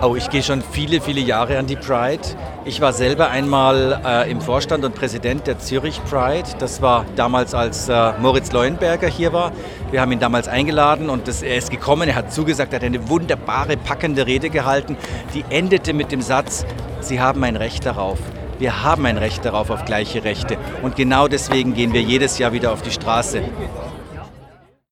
Oh, ich gehe schon viele, viele Jahre an die Pride. Ich war selber einmal äh, im Vorstand und Präsident der Zürich Pride. Das war damals, als äh, Moritz Leuenberger hier war. Wir haben ihn damals eingeladen und das, er ist gekommen, er hat zugesagt, er hat eine wunderbare, packende Rede gehalten, die endete mit dem Satz, Sie haben ein Recht darauf. Wir haben ein Recht darauf auf gleiche Rechte. Und genau deswegen gehen wir jedes Jahr wieder auf die Straße.